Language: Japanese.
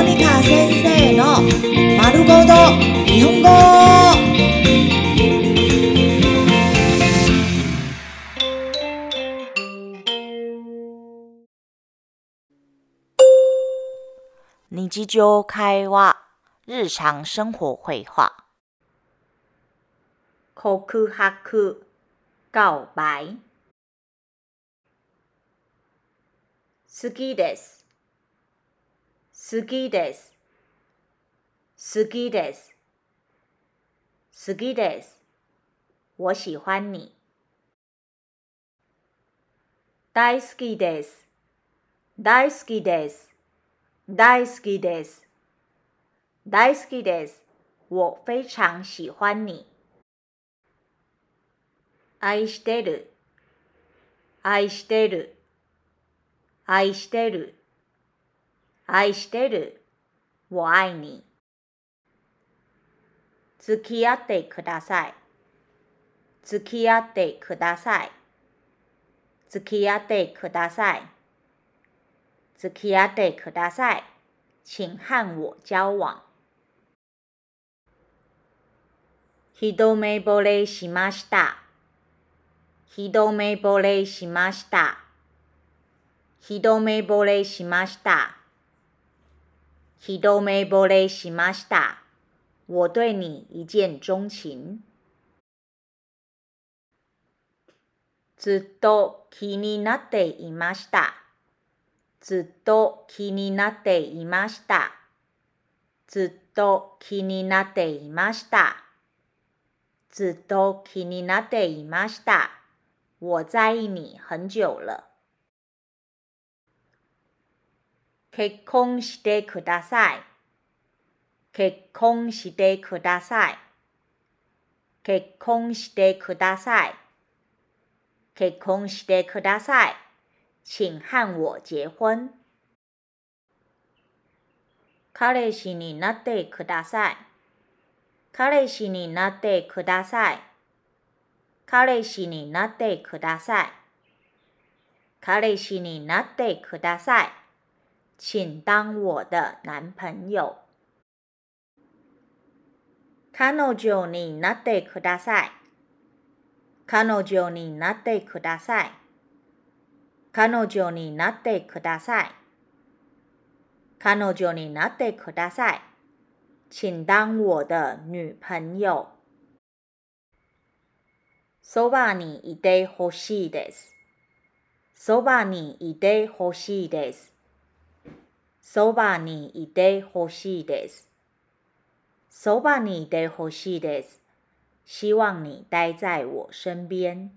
モニカ先生の丸ごと日本語。日常会話、日常生活会話。告白、告白。好きです。好きです。好きです。好きです。我喜歡你。大好きです。大好きです。大好きです。大好きです。我非常喜歡你。愛してる。愛してる。愛してる。愛してる。我愛你。付き合ってください。付き合ってください。付き合ってください。付き合ってください。請和我交往。一目惚れしました。一目惚れしました。一目惚れしました。一目惚れしました。我對你一見鍾情。ずっと気になっていました。ずっと気になっていました。ずっと気になっていました。ずっと気になっていました。我在意你很久了。結婚してください。結婚してください。結婚してください。結婚してください。請和我結婚。彼氏になってください。彼氏になってください。彼氏になってください。彼氏になってください。請當我的男朋友。彼女になってください。彼女になってください。彼女になってください。彼女になってください。請當我的女朋友。そばにいてほしいです。そばにいてほしいです。そばにいてほしいです。そばにいてほしいです。希望你待在我身邊。